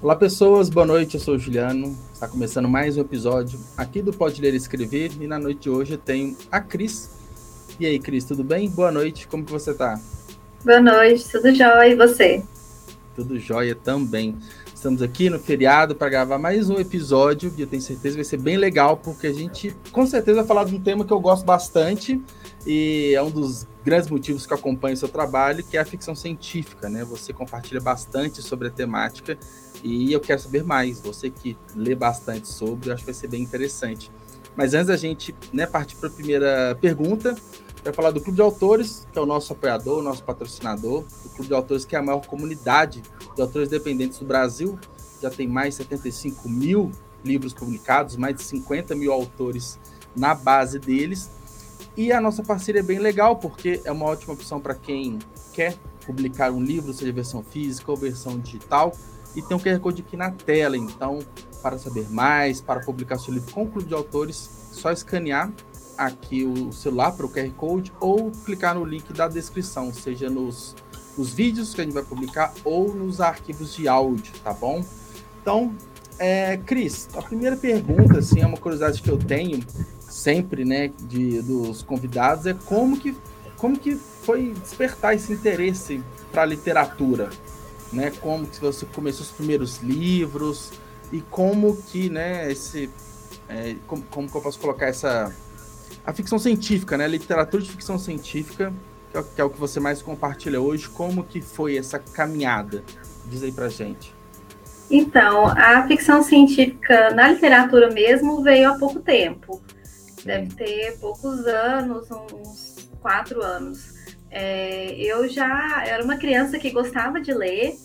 Olá, pessoas, boa noite. Eu sou o Juliano. Está começando mais um episódio aqui do Pode Ler e Escrever. E na noite de hoje eu tenho a Cris. E aí, Cris, tudo bem? Boa noite, como que você tá? Boa noite, tudo jóia. E você? Tudo jóia também. Estamos aqui no feriado para gravar mais um episódio e eu tenho certeza que vai ser bem legal, porque a gente com certeza vai falar de um tema que eu gosto bastante e é um dos grandes motivos que acompanho o seu trabalho, que é a ficção científica, né? Você compartilha bastante sobre a temática e eu quero saber mais. Você que lê bastante sobre, eu acho que vai ser bem interessante. Mas antes da gente né, partir para a primeira pergunta, vai falar do Clube de Autores, que é o nosso apoiador, o nosso patrocinador. O Clube de Autores, que é a maior comunidade de autores dependentes do Brasil. Já tem mais de 75 mil livros publicados, mais de 50 mil autores na base deles. E a nossa parceria é bem legal, porque é uma ótima opção para quem quer publicar um livro, seja versão física ou versão digital. E tem um QR Code aqui na tela, então, para saber mais, para publicar seu livro com o Clube de Autores, só escanear aqui o celular para o QR Code ou clicar no link da descrição, seja nos, nos vídeos que a gente vai publicar ou nos arquivos de áudio, tá bom? Então, é, Cris, a primeira pergunta, assim, é uma curiosidade que eu tenho sempre, né, de, dos convidados, é como que, como que foi despertar esse interesse para a literatura, né? Como que você começou os primeiros livros e como que, né, esse, é, como, como que eu posso colocar essa a ficção científica, né? A literatura de ficção científica, que é, que é, o que você mais compartilha hoje, como que foi essa caminhada? Diz aí pra gente. Então, a ficção científica na literatura mesmo veio há pouco tempo. Deve ter poucos anos, uns quatro anos. É, eu já era uma criança que gostava de ler.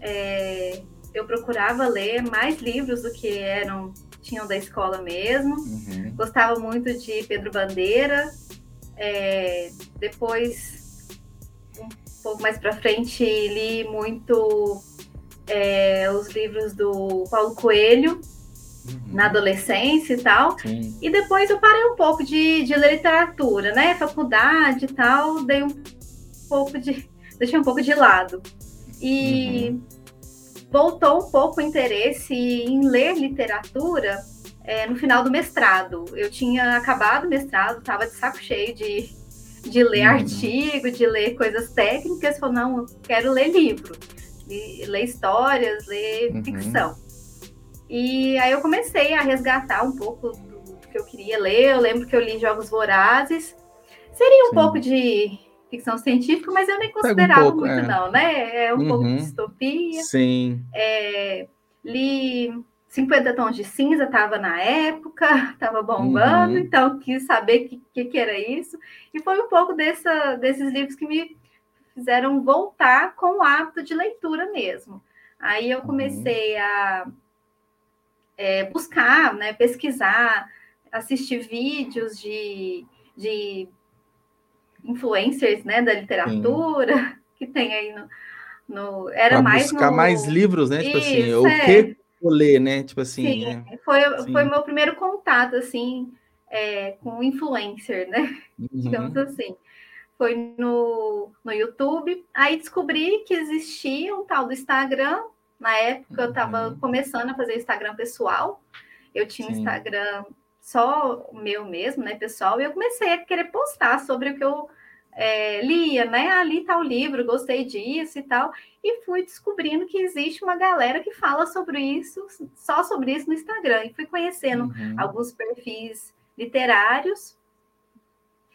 É, eu procurava ler mais livros do que eram tinham da escola mesmo. Uhum. Gostava muito de Pedro Bandeira. É, depois, um pouco mais para frente, li muito é, os livros do Paulo Coelho. Uhum. Na adolescência e tal. Sim. E depois eu parei um pouco de, de ler literatura, né? Faculdade e tal, dei um pouco de. deixei um pouco de lado. E uhum voltou um pouco o interesse em ler literatura é, no final do mestrado. Eu tinha acabado o mestrado, estava de saco cheio de, de ler uhum. artigo, de ler coisas técnicas. Falei, não, eu quero ler livro, ler histórias, ler uhum. ficção. E aí eu comecei a resgatar um pouco do que eu queria ler. Eu lembro que eu li Jogos Vorazes. Seria um Sim. pouco de ficção científica, mas eu nem considerava um pouco, muito, é. não, né? É um uhum. pouco de distopia. Sim. É, li 50 Tons de Cinza, estava na época, estava bombando, uhum. então quis saber o que, que, que, era isso. E foi um pouco dessa, desses livros que me fizeram voltar com o hábito de leitura mesmo. Aí eu uhum. comecei uhum. a é, buscar, né, pesquisar, assistir vídeos de, de influencers né, da literatura Sim. que tem aí no. no era pra mais buscar no... mais livros, né? Tipo assim, Isso, assim, é. o que vou ler, né? Tipo assim. Sim, é. foi, Sim. foi meu primeiro contato, assim, é, com influencer, né? Uhum. Digamos assim. Foi no, no YouTube. Aí descobri que existia um tal do Instagram. Na época eu estava uhum. começando a fazer Instagram pessoal. Eu tinha Sim. um Instagram só o meu mesmo, né, pessoal, e eu comecei a querer postar sobre o que eu é, lia, né? Ali ah, tá o livro, gostei disso e tal, e fui descobrindo que existe uma galera que fala sobre isso, só sobre isso no Instagram, e fui conhecendo uhum. alguns perfis literários.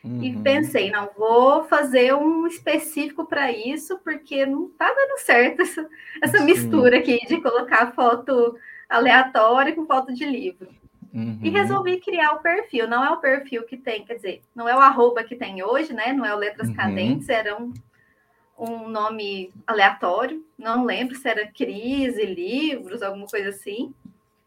Uhum. E pensei, não vou fazer um específico para isso, porque não tá dando certo essa, essa mistura aqui de colocar foto aleatória com foto de livro. Uhum. E resolvi criar o perfil. Não é o perfil que tem, quer dizer, não é o arroba que tem hoje, né? Não é o Letras uhum. Cadentes, era um, um nome aleatório. Não lembro se era crise, livros, alguma coisa assim.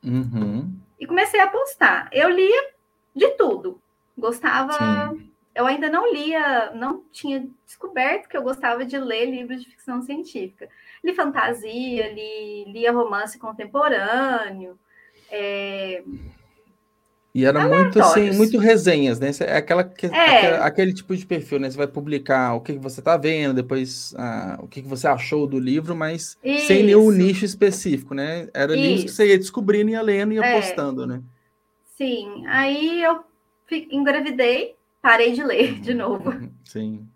Uhum. E comecei a postar. Eu lia de tudo. Gostava. Sim. Eu ainda não lia, não tinha descoberto que eu gostava de ler livros de ficção científica. Li fantasia, li, lia romance contemporâneo. É, E era muito assim, muito resenhas, né? É aquela, que, é. aquele, aquele, tipo de perfil, né? Você vai publicar o que, que você está vendo, depois ah, o que, que você achou do livro, mas Isso. sem nenhum nicho específico, né? Era Isso. livros que você ia descobrindo, ia lendo e ia é. postando, né? Sim. Aí eu engravidei, parei de ler de novo. Sim.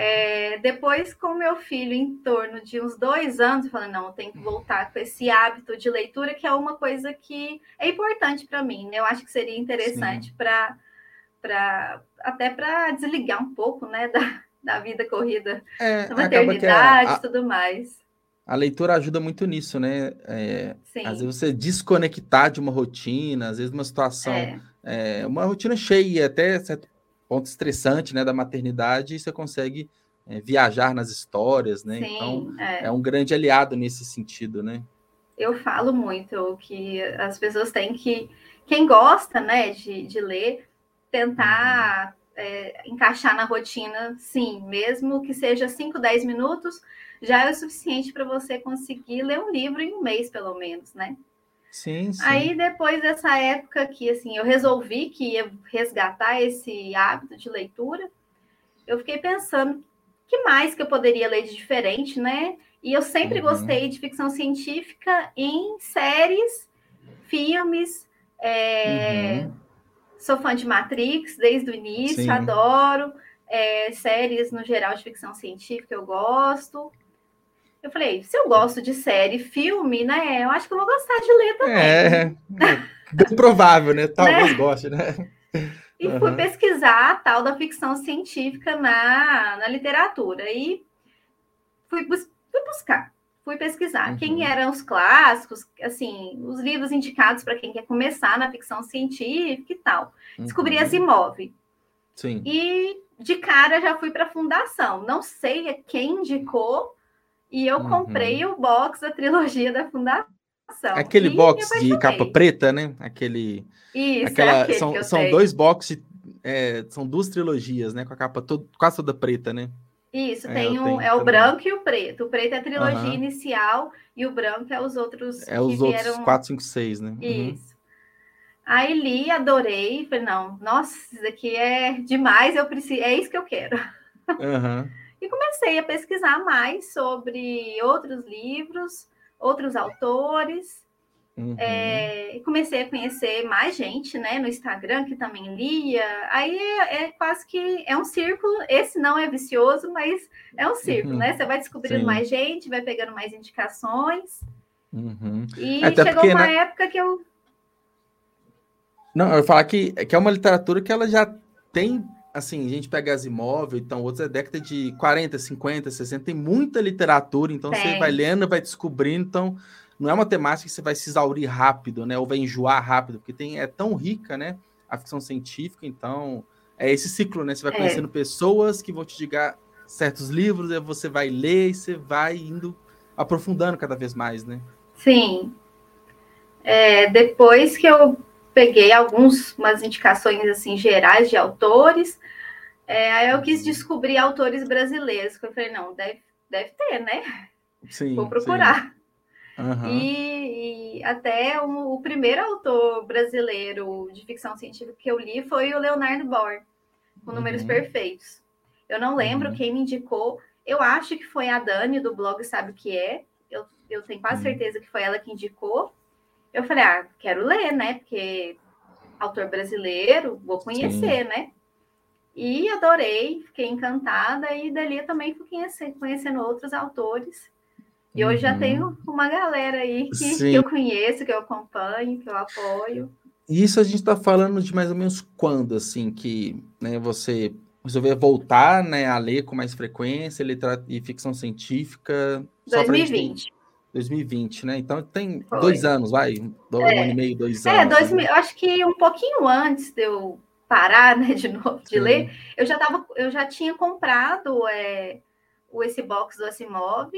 É, depois, com meu filho em torno de uns dois anos, eu falei, não, tem que voltar com esse hábito de leitura, que é uma coisa que é importante para mim, né? Eu acho que seria interessante para até para desligar um pouco né, da, da vida corrida, é, da maternidade e tudo mais. A leitura ajuda muito nisso, né? É, às vezes você desconectar de uma rotina, às vezes uma situação, é. Uma rotina cheia, até certo ponto estressante, né, da maternidade, e você consegue é, viajar nas histórias, né? Sim, então é. é. um grande aliado nesse sentido, né? Eu falo muito que as pessoas têm que, quem gosta, né, de, de ler, tentar uhum. é, encaixar na rotina, sim, mesmo que seja 5, 10 minutos, já é o suficiente para você conseguir ler um livro em um mês, pelo menos, né? Sim, sim. Aí depois dessa época que assim, eu resolvi que ia resgatar esse hábito de leitura, eu fiquei pensando que mais que eu poderia ler de diferente, né? E eu sempre uhum. gostei de ficção científica em séries, filmes. É... Uhum. Sou fã de Matrix desde o início, Sim. adoro. É, séries no geral de ficção científica eu gosto. Eu falei, se eu gosto de série, filme, né? Eu acho que eu vou gostar de ler também. É, é bem provável, né? Talvez né? goste, né? E uhum. fui pesquisar a tal da ficção científica na, na literatura. E fui, bus fui buscar, fui pesquisar uhum. quem eram os clássicos, assim, os livros indicados para quem quer começar na ficção científica e tal. Descobri uhum. Asimov. Sim. E de cara já fui para a fundação. Não sei quem indicou, e eu uhum. comprei o box da trilogia da Fundação. Aquele box de capa preta, né? Aquele. Isso, aquela, é são, são dois boxes, é, são duas trilogias, né? Com a capa todo, quase toda preta, né? Isso, é, tem um, é o branco e o preto. O preto é a trilogia uhum. inicial e o branco é os outros. É os vieram... outros 4, 5, 6, né? Uhum. Isso. Aí li, adorei. Falei, não, nossa, isso aqui é demais, eu preciso, é isso que eu quero. Uhum. E comecei a pesquisar mais sobre outros livros, outros autores. Uhum. É, e comecei a conhecer mais gente, né, no Instagram que também lia. Aí é, é, quase que é um círculo. Esse não é vicioso, mas é um círculo, uhum. né? Você vai descobrindo Sim. mais gente, vai pegando mais indicações. Uhum. E Até chegou porque, uma né? época que eu. Não, eu falar que, que é uma literatura que ela já tem assim, a gente pega as imóveis, então, outros é década de 40, 50, 60, tem muita literatura, então tem. você vai lendo, vai descobrindo, então não é uma temática que você vai se exaurir rápido, né, ou vai enjoar rápido, porque tem, é tão rica, né, a ficção científica, então é esse ciclo, né, você vai é. conhecendo é. pessoas que vão te dizer certos livros, aí você vai ler e você vai indo aprofundando cada vez mais, né. Sim. É, depois que eu peguei algumas indicações assim gerais de autores. É, aí eu quis descobrir autores brasileiros, que eu falei, não, deve, deve ter, né? Sim, Vou procurar. Uhum. E, e, até o, o, primeiro autor brasileiro de ficção científica que eu li foi o Leonardo Bohr, com Números uhum. Perfeitos. Eu não lembro uhum. quem me indicou. Eu acho que foi a Dani do blog Sabe o que é. Eu, eu tenho quase certeza que foi ela que indicou. Eu falei, ah, quero ler, né? Porque autor brasileiro, vou conhecer, Sim. né? E adorei, fiquei encantada, e dali eu também fui conhecer, conhecendo outros autores. E hoje uhum. já tenho uma galera aí que, que, eu conheço, que eu acompanho, que eu apoio. E isso a gente está falando de mais ou menos quando, assim, que né, você resolveu voltar né, a ler com mais frequência, letra e ficção científica? 2020. 2020, né? Então tem Foi. dois anos, vai? Um é. ano e meio, dois é, anos. É, dois, né? acho que um pouquinho antes de eu parar, né, de novo, de Sim. ler, eu já tava, eu já tinha comprado é, o esse box do Asimov.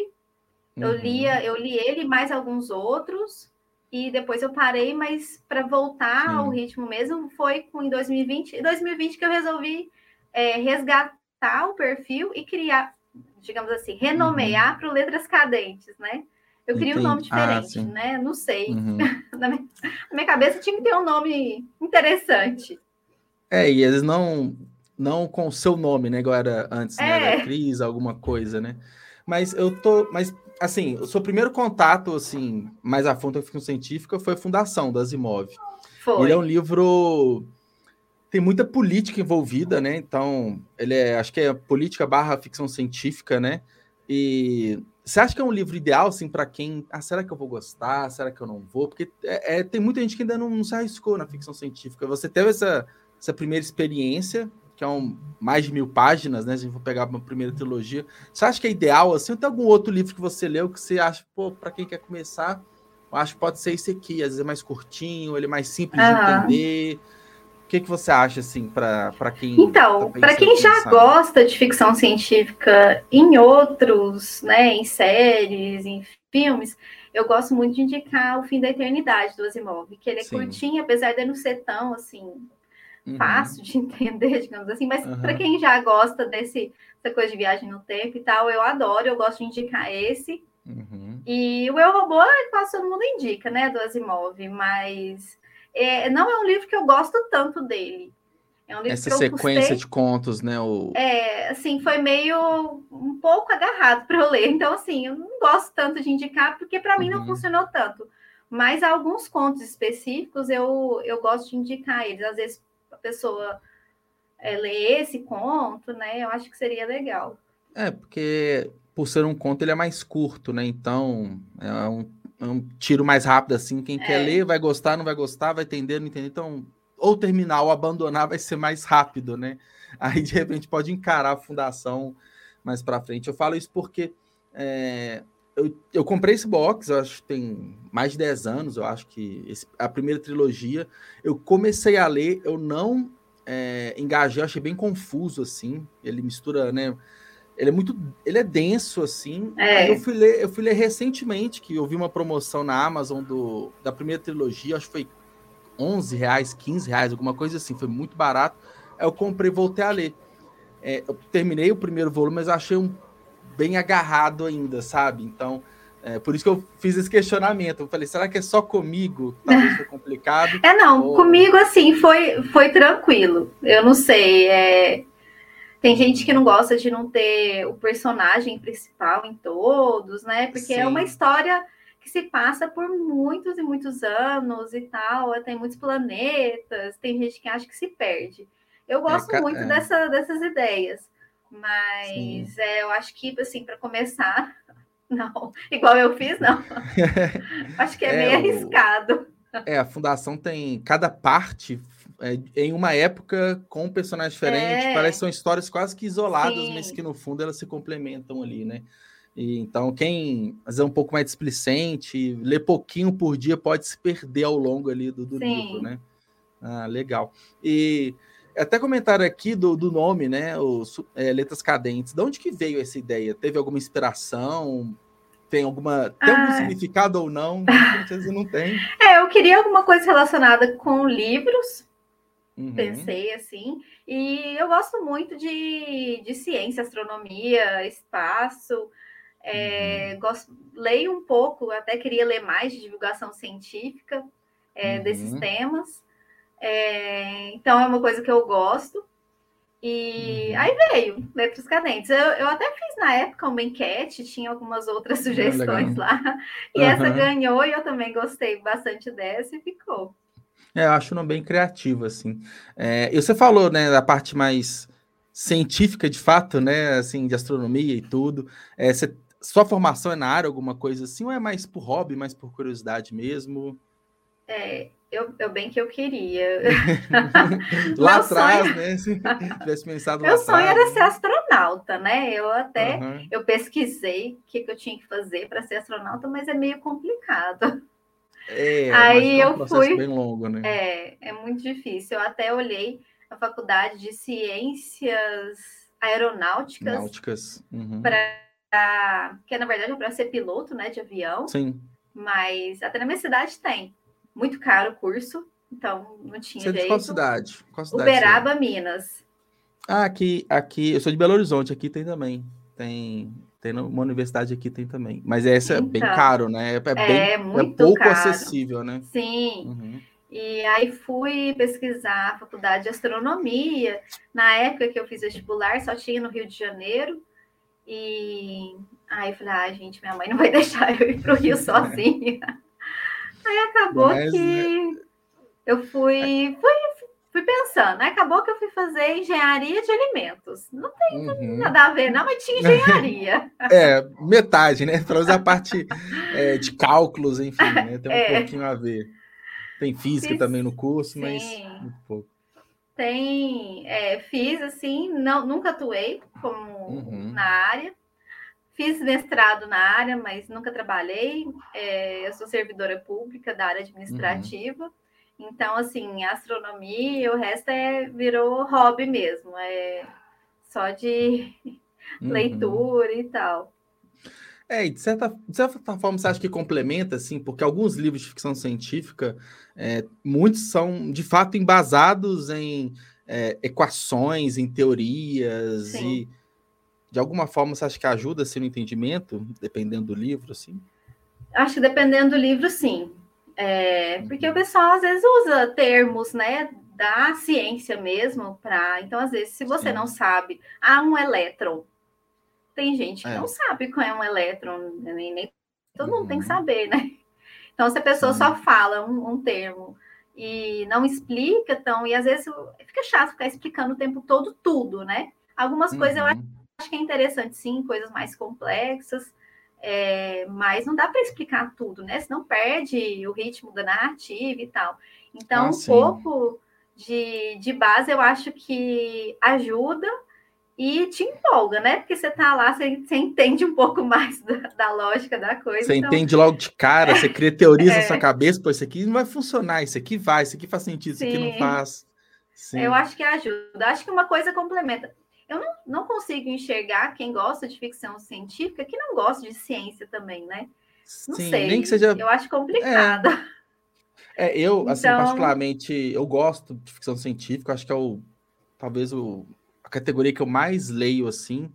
Eu uhum. lia, eu li ele mais alguns outros e depois eu parei, mas para voltar Sim. ao ritmo mesmo foi com em 2020, em 2020 que eu resolvi é, resgatar o perfil e criar, digamos assim, renomear uhum. para letras cadentes, né? Eu queria Entendi. um nome ah, diferente, ah, né? Não sei. Uhum. na, minha, na, minha, cabeça tinha que ter um nome interessante. É, e eles não não com o seu nome, né? Era antes, né? é. né? Era Cris, alguma coisa, né? Mas eu tô. Mas, assim, o seu primeiro contato, assim, mais a fundo com ficção científica foi a Fundação das Asimov. Foi. Ele é um livro. Tem muita política envolvida, né? Então, ele é, acho que é política barra ficção científica, né? E você acha que é um livro ideal, assim, para quem. Ah, será que eu vou gostar? Será que eu não vou? Porque é, é tem muita gente que ainda não, não, se arriscou na ficção científica. Você teve essa, essa primeira experiência, que é um, mais de mil páginas, né? Se a gente for pegar uma primeira trilogia. Você acha que é ideal, assim? Ou tem algum outro livro que você leu que você acha, pô, para quem quer começar, eu acho que pode ser esse aqui. Às vezes é mais curtinho, ele é mais simples uhum. de entender que, que você acha, assim, para quem. Então, tá para quem já gosta de ficção científica em outros, né, em séries, em filmes, eu gosto muito de indicar O Fim da Eternidade do Asimov, que ele é Sim. curtinho, apesar de não ser tão, assim, uhum. fácil de entender, digamos assim, mas uhum. para quem já gosta desse, dessa coisa de viagem no tempo e tal, eu adoro, eu gosto de indicar esse. Uhum. E o Eu Robô, quase todo mundo indica, né, do Asimov, mas é, não é um livro que eu gosto tanto dele. É um Essa sequência custei... de contos, né? O... É, assim, foi meio um pouco agarrado para eu ler. Então, assim, eu não gosto tanto de indicar, porque para mim não uhum. funcionou tanto. Mas alguns contos específicos eu, eu gosto de indicar eles. Às vezes a pessoa é, lê esse conto, né? Eu acho que seria legal. É, porque por ser um conto, ele é mais curto, né? Então, é um um tiro mais rápido assim. Quem é. quer ler vai gostar, não vai gostar, vai entender, não entender. Então, ou terminar ou abandonar vai ser mais rápido, né? Aí de repente pode encarar a fundação mais para frente. Eu falo isso porque é, eu, eu, comprei esse box, eu acho que tem mais de 10 anos, eu acho que esse, a primeira trilogia. Eu comecei a ler, eu não é, engajei, achei bem confuso assim. Ele mistura, né? Ele é muito. Ele é denso, assim. É. Eu, fui ler, eu fui ler recentemente, que eu vi uma promoção na Amazon do, da primeira trilogia, acho que foi 11 reais, 15 reais, alguma coisa assim, foi muito barato. Aí eu comprei e voltei a ler. É, eu terminei o primeiro volume, mas achei um bem agarrado ainda, sabe? Então, é, por isso que eu fiz esse questionamento. Eu falei, será que é só comigo? Talvez foi complicado. É, não, ou... comigo assim foi, foi tranquilo. Eu não sei. É... Tem gente que não gosta de não ter o personagem principal em todos, né? Porque Sim. é uma história que se passa por muitos e muitos anos e tal, tem muitos planetas, tem gente que acha que se perde. Eu é, gosto é, muito é. Dessa, dessas ideias, mas é, eu acho que, assim, para começar, não, igual eu fiz, não. acho que é, é meio arriscado. É, a fundação tem cada parte é, em uma época com um personagem diferente. É. Parece que são histórias quase que isoladas, Sim. mas que no fundo elas se complementam ali, né? E, então, quem é um pouco mais displicente, lê pouquinho por dia, pode se perder ao longo ali do, do livro, né? Ah, legal. E até comentário aqui do, do nome, né? Os, é, Letras Cadentes. De onde que veio essa ideia? Teve alguma inspiração? Tem alguma. Tem algum ah. significado ou não? Com certeza não tem. É, eu queria alguma coisa relacionada com livros, Uhum. Pensei assim. E eu gosto muito de, de ciência, astronomia, espaço. É, uhum. gosto, leio um pouco, até queria ler mais de divulgação científica é, uhum. desses temas. É, então é uma coisa que eu gosto. E uhum. aí veio Letras Cadentes. Eu, eu até fiz na época uma enquete, tinha algumas outras ah, sugestões lá. E essa ganhou e eu também gostei bastante dessa e ficou. É, eu acho não bem criativo, assim. É, e você falou, né, da parte mais científica, de fato, né, assim, de astronomia e tudo. É, você, sua formação é na área, alguma coisa assim, ou é mais por hobby, mais por curiosidade mesmo? É, eu, eu bem que eu queria. lá atrás, sonho... né? Se tivesse pensado Meu sonho atrás, era ser astronauta, né? Eu até uhum. eu pesquisei o que, que eu tinha que fazer para ser astronauta, mas é meio complicado. É, Aí é um eu fui. Bem longo, né? É, é muito difícil. Eu até olhei a faculdade de ciências aeronáuticas. Náuticas. Uhum. Para que na verdade é para ser piloto, né, de avião. Sim. Mas até na minha cidade tem. Muito caro o curso, então não tinha Você jeito. É de qual cidade? Qual cidade Uberaba, Minas. Ah, aqui, aqui, eu sou de Belo Horizonte, aqui tem também. tem, tem uma universidade aqui tem também. Mas essa então, é bem então, caro, né? É, é, bem, é, é pouco caro. acessível, né? Sim. Uhum. E aí fui pesquisar a faculdade de astronomia. Na época que eu fiz vestibular, só tinha no Rio de Janeiro. E aí eu falei, ah, gente, minha mãe não vai deixar eu ir para o Rio sozinha. aí acabou Mas... que eu fui, fui pensando. Aí acabou que eu fui fazer engenharia de alimentos. Não tem uhum. nada a ver, não, mas tinha engenharia. é, metade, né? Para usar a parte é, de cálculos, enfim, né? Tem um é. pouquinho a ver. Tem física fiz, também no curso, sim. mas muito pouco. Tem, é, fiz assim, não, nunca atuei como uhum. na área. Fiz mestrado na área, mas nunca trabalhei. É, eu sou servidora pública da área administrativa. Uhum. Então, assim, astronomia, o resto é virou hobby mesmo, é só de uhum. leitura e tal. É, e de certa, de certa forma você acha que complementa, assim, porque alguns livros de ficção científica, é, muitos são de fato embasados em é, equações, em teorias, Sim. e de alguma forma você acha que ajuda assim, no entendimento, dependendo do livro, assim? Acho que dependendo do livro, sim. É, porque o uhum. pessoal às vezes usa termos, né, da ciência mesmo, para. Então, às vezes, se você sim. não sabe, há um elétron tem gente que é. não sabe qual é um elétron, nem, nem todo mundo tem que uhum. saber, né? Então, se a pessoa só fala um, um, termo e não explica, então, e às vezes fica chato ficar explicando o tempo todo tudo, né? Algumas uhum. coisas eu acho, acho que é interessante, sim, coisas mais complexas, é, mas não dá para explicar tudo, né? Senão perde o ritmo da narrativa e tal. Então, ah, um pouco de, de base eu acho que ajuda e te empolga, né? Porque você tá lá, você, você entende um pouco mais da, da lógica da coisa. Você então... entende logo de cara, você cria teorias é. na sua cabeça, pô, isso aqui não vai funcionar, isso aqui vai, isso aqui faz sentido, Sim. isso aqui não faz. Sim. Eu acho que ajuda, acho que uma coisa complementa. Eu não, não consigo enxergar quem gosta de ficção científica que não gosta de ciência também, né? Não Sim, sei. Nem que seja... Eu acho complicado. É, é eu, assim, então... particularmente, eu gosto de ficção científica, acho que é o talvez o categoria que eu mais leio, assim.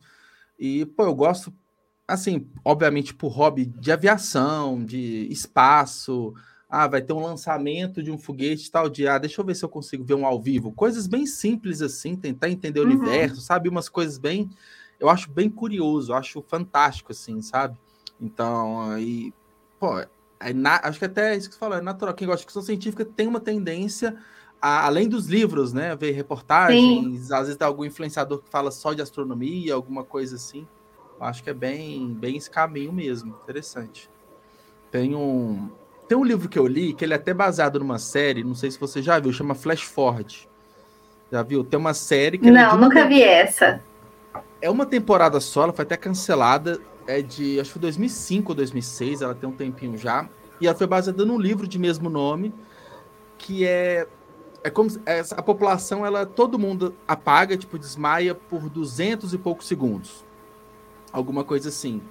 E, pô, eu gosto, assim, obviamente, por hobby de aviação, de espaço. Ah, vai ter um lançamento de um foguete tal dia. Ah, deixa eu ver se eu consigo ver um ao vivo. Coisas bem simples, assim, tentar entender o uhum. universo, sabe? Umas coisas bem. Eu acho bem curioso, eu acho fantástico, assim, sabe? Então, aí, pô, é na... acho que até isso que você falou, é natural. Quem gosta de ficção científica tem uma tendência além dos livros, né? Ver reportagens, Sim. às vezes tem algum influenciador que fala só de astronomia, alguma coisa assim. Eu acho que é bem, bem esse caminho mesmo. Interessante. Tem um, tem um livro que eu li que ele é até baseado numa série, não sei se você já viu, chama Flash Forward. Já viu? Tem uma série que. Não, nunca vi essa. É uma temporada só, ela foi até cancelada. É de, acho que foi 2005 ou 2006, ela tem um tempinho já. E ela foi baseada num livro de mesmo nome, que é é como a população, ela todo mundo apaga, tipo, desmaia por duzentos e poucos segundos. Alguma coisa assim.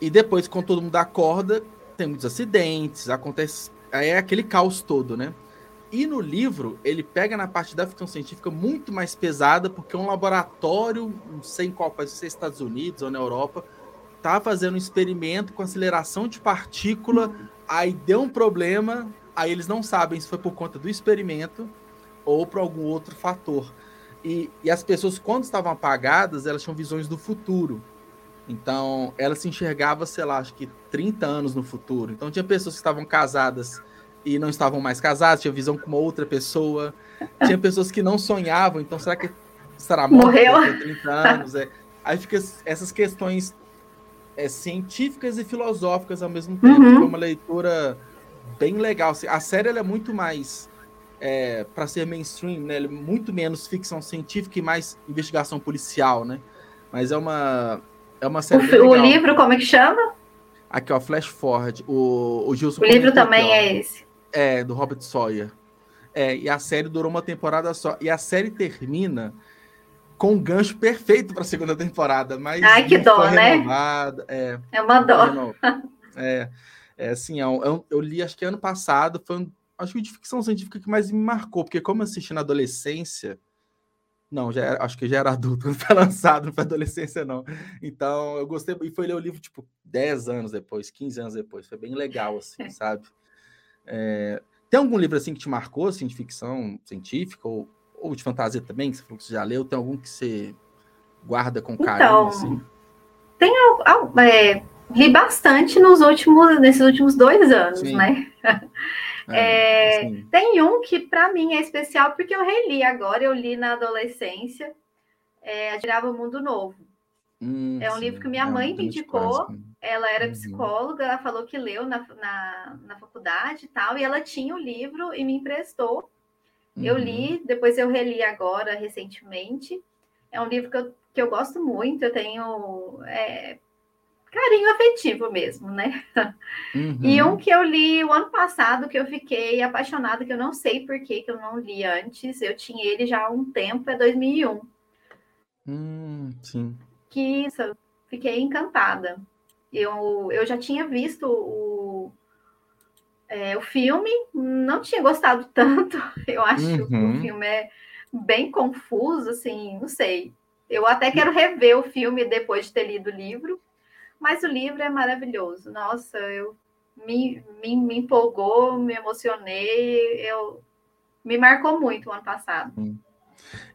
E depois, quando todo mundo acorda, tem muitos acidentes, acontece. É aquele caos todo, né? E no livro, ele pega na parte da ficção científica muito mais pesada, porque um laboratório, não sei em qual país, se é Estados Unidos ou na Europa, tá fazendo um experimento com aceleração de partícula, aí deu um problema, Aí eles não sabem se foi por conta do experimento ou por algum outro fator. E, e as pessoas, quando estavam apagadas, elas tinham visões do futuro. Então, ela se enxergava, sei lá, acho que 30 anos no futuro. Então, tinha pessoas que estavam casadas e não estavam mais casadas, tinha visão com uma outra pessoa. Tinha pessoas que não sonhavam, então será que estará morta Morreu. 30 anos? É. Aí fica essas questões é, científicas e filosóficas ao mesmo tempo. Uhum. Foi uma leitura bem legal. Assim, a série é muito mais é, para ser mainstream, né? É muito menos ficção científica e mais investigação policial, né? Mas é uma é uma série. O, o livro como é que chama? Aqui ó, Flash Forward. O, o Gilson. O livro também aqui, é esse. É do Robert Sawyer. É, e a série durou uma temporada só. E a série termina com um gancho perfeito para a segunda temporada, mas Ai, que dó, né? É, é uma dó. É, é assim, é um, é eu li acho que ano passado, foi um, acho que de ficção científica que mais me marcou, porque como eu assisti na adolescência, Não, já era, acho que já era adulto, não foi lançado, não foi adolescência, não. Então, eu gostei, e foi ler o livro, tipo, 10 anos depois, 15 anos depois, foi bem legal, assim, sabe? É, tem algum livro, assim, que te marcou, assim, de ficção científica, ou, ou de fantasia também, que você falou que você já leu? Tem algum que você guarda com carinho, então, assim? Tem, é, li bastante nos últimos, nesses últimos dois anos, Sim. né? É, é tem um que para mim é especial porque eu reli agora, eu li na adolescência, é, Admirava o Mundo Novo. Hum, é um sim. livro que minha é mãe me indicou. Ela era uhum. psicóloga, ela falou que leu na, na, na, faculdade e tal, e ela tinha o livro e me emprestou. Uhum. Eu li, depois eu reli agora, recentemente. É um livro que eu, que eu gosto muito, eu tenho é, carinho afetivo mesmo, né? Uhum. E um que eu li o ano passado, que eu fiquei apaixonada, que eu não sei por que, eu não li antes, eu tinha ele já há um tempo, é 2001. Hum, sim. Que isso, fiquei encantada. Eu, eu já tinha visto o, é, o filme, não tinha gostado tanto. Eu acho uhum. que o uhum. filme é bem confuso, assim, não sei. Eu até quero rever o filme depois de ter lido o livro, mas o livro é maravilhoso. Nossa, eu me, me, me empolgou, me emocionei, eu me marcou muito o ano passado.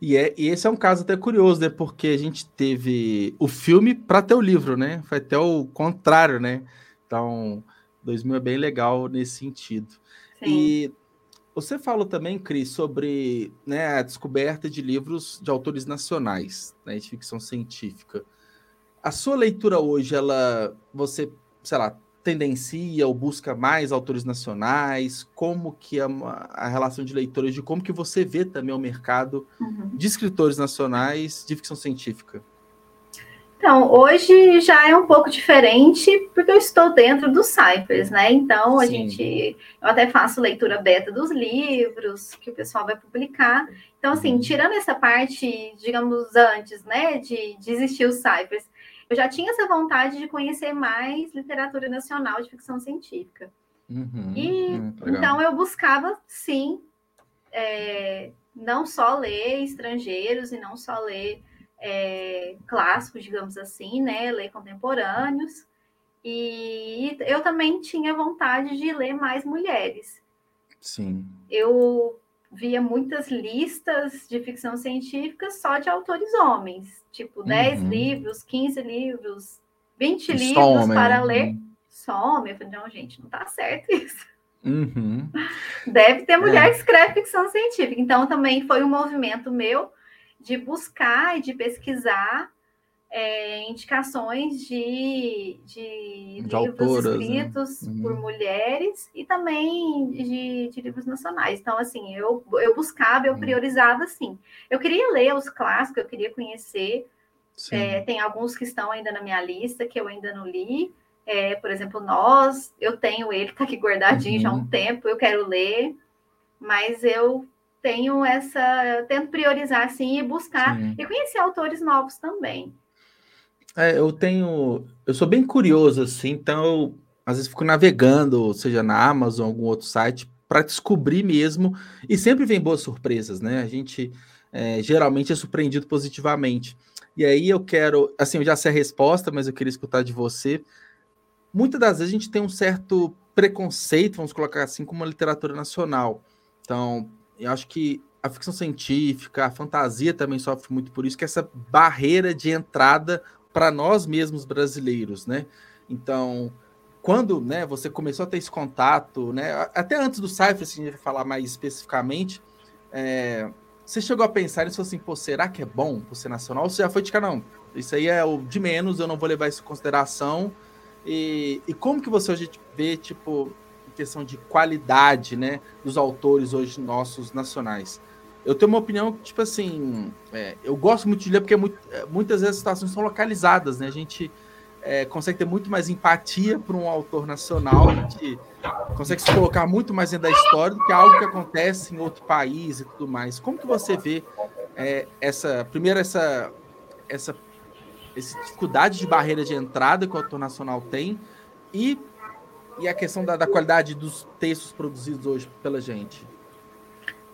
E, é, e esse é um caso até curioso, né? Porque a gente teve o filme para ter o livro, né? Foi até o contrário, né? Então, 2000 é bem legal nesse sentido. Sim. E você falou também, Cris, sobre né, a descoberta de livros de autores nacionais, né, de ficção científica a sua leitura hoje, ela, você, sei lá, tendencia ou busca mais autores nacionais? Como que é a relação de leitores, de como que você vê também o mercado uhum. de escritores nacionais de ficção científica? Então, hoje já é um pouco diferente, porque eu estou dentro dos Cyphers, né? Então, a Sim. gente. Eu até faço leitura beta dos livros que o pessoal vai publicar. Então, assim, uhum. tirando essa parte, digamos, antes, né, de, de existir os Cyphers, eu já tinha essa vontade de conhecer mais literatura nacional de ficção científica. Uhum, e hum, então eu buscava, sim, é, não só ler estrangeiros e não só ler é, clássicos, digamos assim, né? Ler contemporâneos. E eu também tinha vontade de ler mais mulheres. Sim. Eu via muitas listas de ficção científica só de autores homens, tipo 10 uhum. livros, 15 livros, 20 e livros homem, para ler. Uhum. Só homem. Eu falei, não, gente, não tá certo isso. Uhum. Deve ter mulher é. que escreve ficção científica. Então, também foi um movimento meu de buscar e de pesquisar é, indicações de, de, de livros autoras, né? escritos né? uhum. por mulheres e também de, de, livros nacionais. Então, assim, eu, eu buscava, eu uhum. priorizava, assim. Eu queria ler os clássicos, eu queria conhecer. É, tem alguns que estão ainda na minha lista que eu ainda não li. É, por exemplo, Nós, eu tenho ele, tá aqui guardadinho uhum. já há um uhum. tempo, eu quero ler, mas eu tenho essa, eu tento priorizar assim e buscar Sim. e conhecer autores novos também. É, eu tenho. Eu sou bem curioso, assim, então eu às vezes fico navegando, seja na Amazon, algum outro site, para descobrir mesmo. E sempre vem boas surpresas, né? A gente é, geralmente é surpreendido positivamente. E aí eu quero. Assim, eu já sei a resposta, mas eu queria escutar de você. Muitas das vezes a gente tem um certo preconceito, vamos colocar assim, com uma literatura nacional. Então, eu acho que a ficção científica, a fantasia também sofre muito por isso, que é essa barreira de entrada para nós mesmos brasileiros, né? Então, quando né, você começou a ter esse contato, né, até antes do Cypher, se a gente falar mais especificamente, é, você chegou a pensar nisso assim, pô, será que é bom por ser nacional? Ou você já foi de cara, não, isso aí é o de menos, eu não vou levar isso em consideração. E, e como que você hoje vê, tipo, questão de qualidade, né, dos autores hoje nossos nacionais? Eu tenho uma opinião que, tipo assim, é, eu gosto muito de ler porque muito, é, muitas vezes as situações são localizadas, né? A gente é, consegue ter muito mais empatia por um autor nacional, a gente consegue se colocar muito mais dentro da história do que algo que acontece em outro país e tudo mais. Como que você vê é, essa, primeiro, essa, essa, essa dificuldade de barreira de entrada que o autor nacional tem e, e a questão da, da qualidade dos textos produzidos hoje pela gente?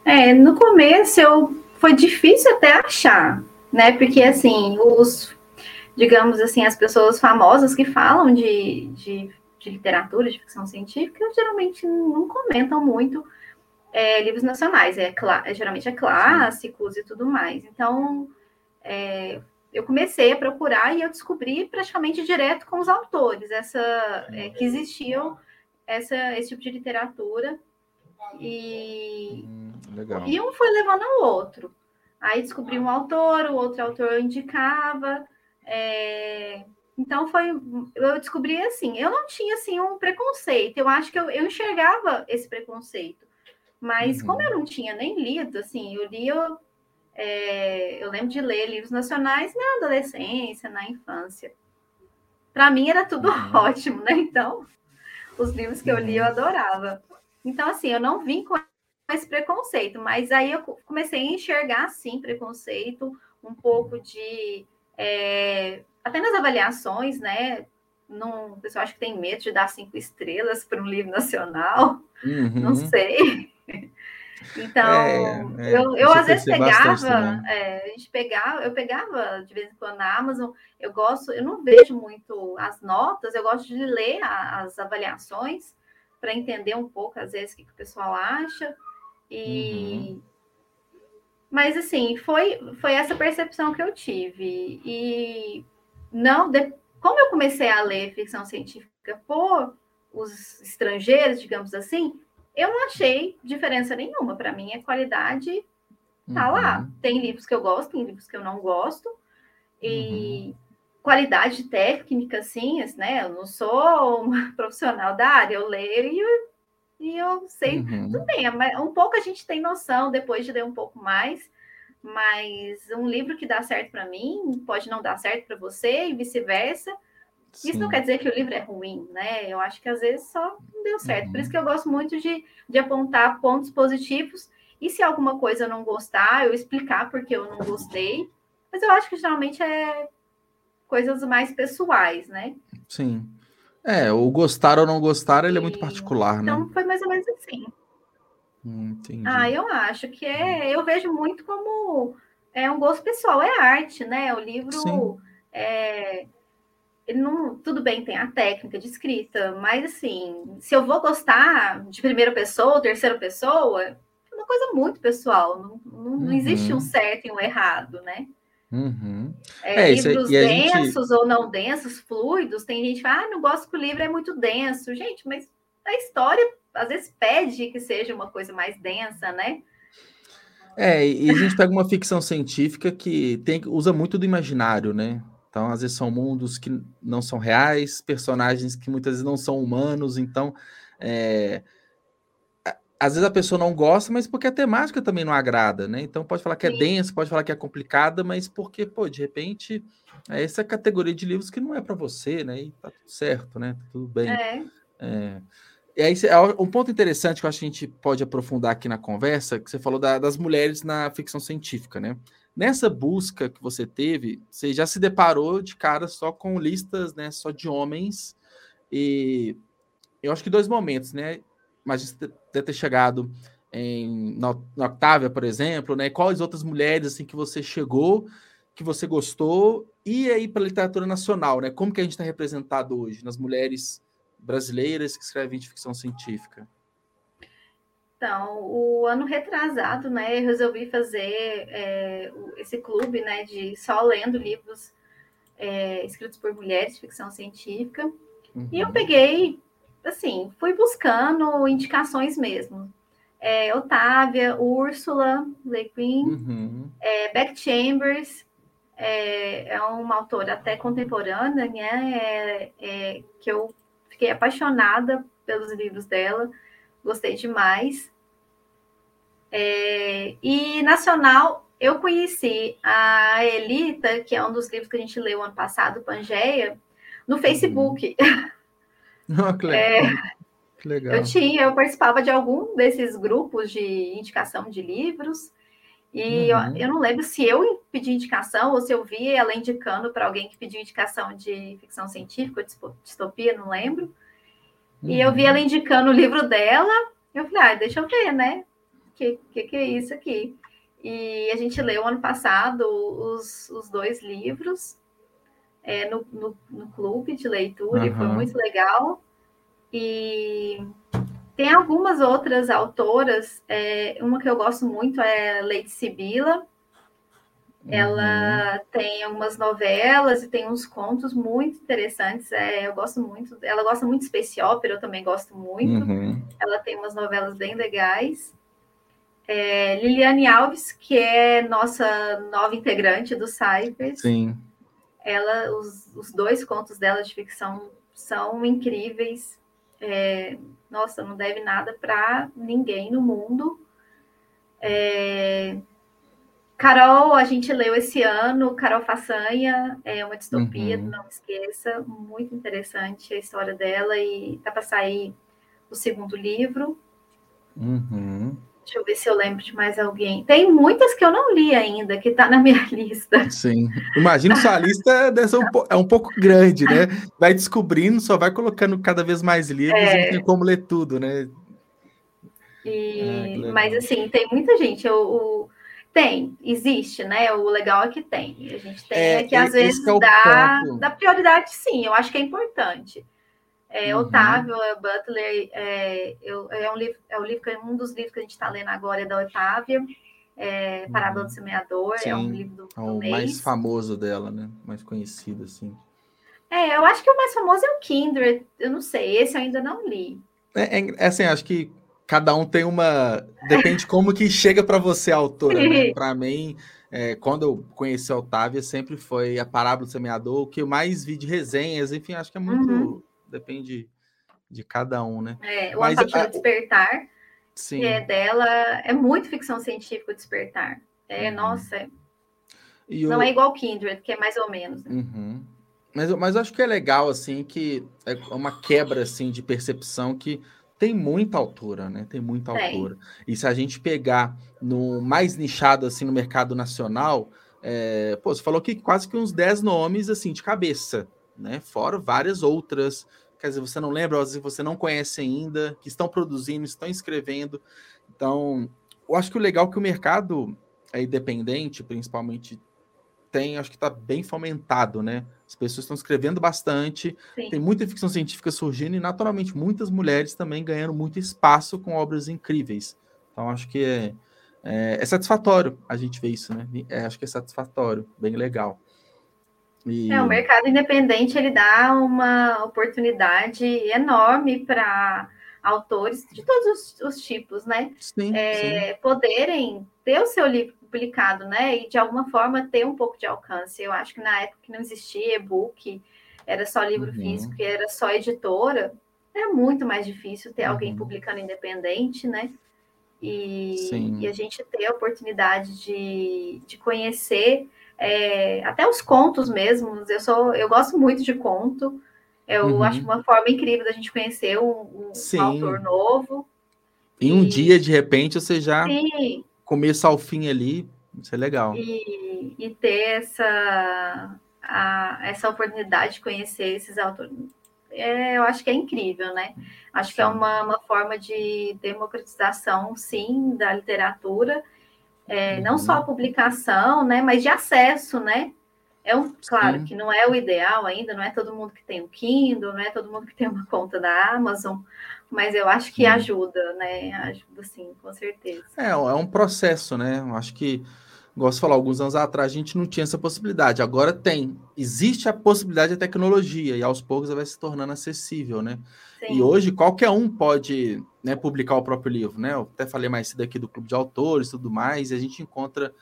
É, no começo eu foi difícil até achar, né? Porque assim, os digamos assim, as pessoas famosas que falam de, de, de literatura, de ficção científica, geralmente não comentam muito é, livros nacionais, é, é, geralmente é clássicos e tudo mais. Então, é, eu comecei a procurar e eu descobri praticamente direto com os autores essa é, que existiam essa, esse tipo de literatura e, hum, e um foi levando ao outro. Aí descobri um autor, o outro autor indicava. É... Então foi, eu descobri assim, eu não tinha assim um preconceito. Eu acho que eu, eu enxergava esse preconceito, mas uhum. como eu não tinha nem lido, assim, eu li, eu, é, eu lembro de ler livros nacionais na adolescência, na infância. Para mim era tudo uhum. ótimo, né? Então, os livros que eu li eu uhum. adorava. Então, assim, eu não vim com esse preconceito, mas aí eu comecei a enxergar, assim, preconceito, um pouco de é, até nas avaliações, né? Não, o pessoal acha que tem medo de dar cinco estrelas para um livro nacional. Uhum. Não sei. Então, é, é, eu, eu às vezes pegava, é, a gente pegava, eu pegava de vez em quando na Amazon, eu gosto, eu não vejo muito as notas, eu gosto de ler a, as avaliações para entender um pouco, às vezes, o que, que o pessoal acha. E uhum. Mas assim, foi, foi essa percepção que eu tive. E não, de, como eu comecei a ler ficção científica por os estrangeiros, digamos assim, eu não achei diferença nenhuma. Para mim, a qualidade tá uhum. lá. Tem livros que eu gosto, tem livros que eu não gosto. E uhum. Qualidade técnica, assim, né? Eu não sou uma profissional da área, eu leio e e eu sei, uhum. tudo bem, é um pouco a gente tem noção depois de ler um pouco mais, mas um livro que dá certo para mim pode não dar certo para você e vice-versa. Isso não quer dizer que o livro é ruim, né? Eu acho que às vezes só não deu certo. Uhum. Por isso que eu gosto muito de, de apontar pontos positivos. E se alguma coisa eu não gostar, eu explicar porque eu não gostei. Mas eu acho que geralmente é coisas mais pessoais, né? Sim. É, o gostar ou não gostar, ele é muito particular, né? Então foi mais ou menos assim. Hum, entendi. Ah, eu acho que é. Eu vejo muito como é um gosto pessoal, é arte, né? O livro é, não, tudo bem, tem a técnica de escrita, mas assim, se eu vou gostar de primeira pessoa ou terceira pessoa, é uma coisa muito pessoal. Não, não, uhum. não existe um certo e um errado, né? Uhum. É, é, livros densos gente... ou não densos, fluidos, tem gente que fala, ah, não gosto que o livro é muito denso. Gente, mas a história às vezes pede que seja uma coisa mais densa, né? É, e a gente pega uma ficção científica que tem, usa muito do imaginário, né? Então, às vezes são mundos que não são reais, personagens que muitas vezes não são humanos, então é, às vezes a pessoa não gosta, mas porque a temática também não agrada, né? Então pode falar que é denso, pode falar que é complicada, mas porque, pô, de repente, é essa categoria de livros que não é para você, né? E tá tudo certo, né? Tá tudo bem. É. É. E aí, um ponto interessante que eu acho que a gente pode aprofundar aqui na conversa, que você falou da, das mulheres na ficção científica, né? Nessa busca que você teve, você já se deparou de cara só com listas, né? Só de homens. E eu acho que dois momentos, né? Mas deve ter chegado em, na, na Octávia, por exemplo, né? Quais outras mulheres assim que você chegou, que você gostou, e aí para a literatura nacional, né? Como que a gente está representado hoje nas mulheres brasileiras que escrevem de ficção científica? Então, o ano retrasado, né, eu resolvi fazer é, esse clube, né, de só lendo livros é, escritos por mulheres de ficção científica. Uhum. E eu peguei assim, fui buscando indicações mesmo. É, Otávia, Úrsula, Le Guin, uhum. é, Beck Chambers, é, é, uma autora até contemporânea, né? É, é, que eu fiquei apaixonada pelos livros dela, gostei demais. É, e nacional, eu conheci a Elita, que é um dos livros que a gente leu ano passado, Pangeia, no. Facebook. Uhum. Oh, que, legal. É, que legal. Eu tinha, eu participava de algum desses grupos de indicação de livros. E uhum. eu, eu, não lembro se eu pedi indicação ou se eu vi ela indicando para alguém que pediu indicação de ficção científica ou distopia, não lembro. Uhum. E eu vi ela uhum. indicando o livro dela. Eu falei, ah, deixa eu ver, né? O que, que, que é isso aqui? E a gente leu ano passado os, os dois livros é, no, no, no, clube de leitura, uhum. e foi muito legal. E tem algumas outras autoras, é, uma que eu gosto muito é Lady Sibila. Ela uhum. tem algumas novelas e tem uns contos muito interessantes. É, eu gosto muito. Ela gosta muito de space opera, eu também gosto muito. Uhum. Ela tem umas novelas bem legais. É, Liliane Alves, que é nossa nova integrante do Cypress. Sim. Ela, os, os dois contos dela de ficção são incríveis. É, nossa, não deve nada para ninguém no mundo. É, Carol, a gente leu esse ano, Carol Façanha, é uma distopia, uhum. não esqueça, muito interessante a história dela e tá para sair o segundo livro. Uhum. Deixa eu ver se eu lembro de mais alguém. Tem muitas que eu não li ainda, que está na minha lista. Sim. Imagino que sua lista dessa é um pouco grande, né? Vai descobrindo, só vai colocando cada vez mais livros é... e não tem como ler tudo, né? E... Ah, Mas assim, tem muita gente. O, o, Tem, existe, né? O legal é que tem. A gente tem é, é que às vezes é dá, dá prioridade, sim. Eu acho que é importante. É, uhum. Otávio é, Butler é, eu, é, um livro, é um livro que um dos livros que a gente está lendo agora é da Otávia, é, Parábola uhum. do Semeador, Sim, é um livro do, do é o mês. mais famoso dela, né? Mais conhecido, assim. É, eu acho que o mais famoso é o Kindred, eu não sei, esse eu ainda não li. É, é, é assim, acho que cada um tem uma. Depende como que chega para você a autora, né? Para mim, é, quando eu conheci a Otávia, sempre foi a Parábola do Semeador, o que eu mais vi de resenhas, enfim, acho que é muito. Uhum depende de cada um, né? É, o Mas, a, Despertar, sim. que é dela, é muito ficção científica Despertar. É, uhum. nossa, não é igual Kindred, que é mais ou menos. Né? Uhum. Mas, mas eu acho que é legal, assim, que é uma quebra, assim, de percepção que tem muita altura, né? Tem muita tem. altura. E se a gente pegar no mais nichado, assim, no mercado nacional, é, pô, você falou que quase que uns 10 nomes, assim, de cabeça, né? Fora várias outras, quer dizer, você não lembra, às vezes você não conhece ainda, que estão produzindo, estão escrevendo. Então, eu acho que o legal é que o mercado é independente, principalmente, tem, acho que está bem fomentado, né? As pessoas estão escrevendo bastante, Sim. tem muita ficção científica surgindo e, naturalmente, muitas mulheres também ganhando muito espaço com obras incríveis. Então, acho que é, é, é satisfatório a gente ver isso, né? É, acho que é satisfatório, bem legal. E... É, o mercado independente ele dá uma oportunidade enorme para autores de todos os, os tipos, né? Sim, é, sim. Poderem ter o seu livro publicado, né? E de alguma forma ter um pouco de alcance. Eu acho que na época que não existia e-book, era só livro uhum. físico, era só editora, era muito mais difícil ter uhum. alguém publicando independente, né? E, e, a gente ter a oportunidade de, de conhecer é, até os contos mesmos. Eu sou, eu gosto muito de conto. Eu uhum. acho uma forma incrível da gente conhecer um, um autor novo. Em um e... dia, de repente, você já Sim. começa ao fim ali. Isso é legal. E, e ter essa, a, essa oportunidade de conhecer esses autores. É, eu acho que é incrível, né? Acho sim. que é uma, uma forma de democratização, sim, da literatura é, não só a uhum. publicação, né, mas de acesso, né? É um, claro Sim. que não é o ideal ainda, não é todo mundo que tem o um Kindle, não é todo mundo que tem uma conta da Amazon, mas eu acho que Sim. ajuda, né? Ajuda sim, com certeza. É, é um processo, né? Eu acho que gosto de falar, alguns anos atrás a gente não tinha essa possibilidade. Agora tem. Existe a possibilidade da tecnologia e aos poucos ela vai se tornando acessível, né? Sim. E hoje qualquer um pode né, publicar o próprio livro, né? Eu até falei mais cedo aqui do clube de autores e tudo mais, e a gente encontra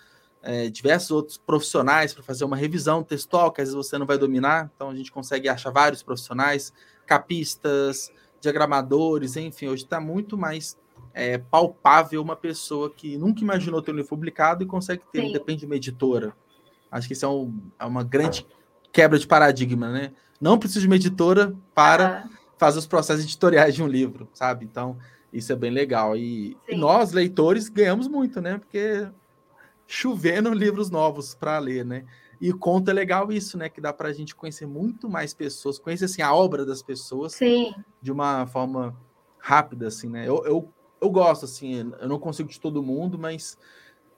é, diversos outros profissionais para fazer uma revisão textual, que às vezes você não vai dominar, então a gente consegue achar vários profissionais, capistas, diagramadores, enfim, hoje está muito mais é, palpável uma pessoa que nunca imaginou ter um livro publicado e consegue ter, Sim. depende de uma editora. Acho que isso é, um, é, uma grande quebra de paradigma, né? Não precisa de uma editora para fazer os processos editoriais de um livro, sabe? Então, isso é bem legal. E, e nós, leitores, ganhamos muito, né? Porque chovendo livros novos para ler, né? E conta é legal isso, né? Que dá para a gente conhecer muito mais pessoas, conhecer assim a obra das pessoas Sim. de uma forma rápida, assim, né? Eu, eu eu gosto, assim, eu não consigo de todo mundo, mas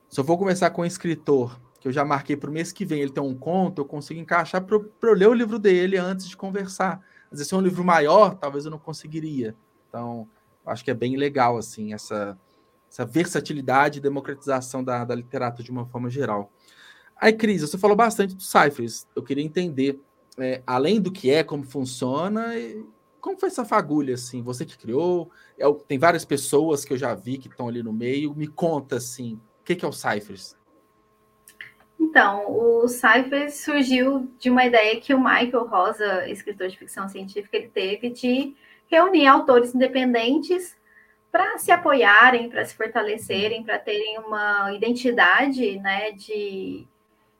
se eu vou conversar com um escritor que eu já marquei para o mês que vem, ele tem um conto, eu consigo encaixar para eu ler o livro dele antes de conversar. Às vezes, se é um livro maior, talvez eu não conseguiria. Então, acho que é bem legal, assim, essa, essa versatilidade e democratização da, da literatura de uma forma geral. Aí, Cris, você falou bastante dos ciphers. Eu queria entender, é, além do que é, como funciona, como foi essa fagulha, assim? Você que criou? É, tem várias pessoas que eu já vi que estão ali no meio. Me conta, assim, o que, que é o ciphers? Então, o Cyphers surgiu de uma ideia que o Michael Rosa, escritor de ficção científica, ele teve de reunir autores independentes para se apoiarem, para se fortalecerem, para terem uma identidade, né, de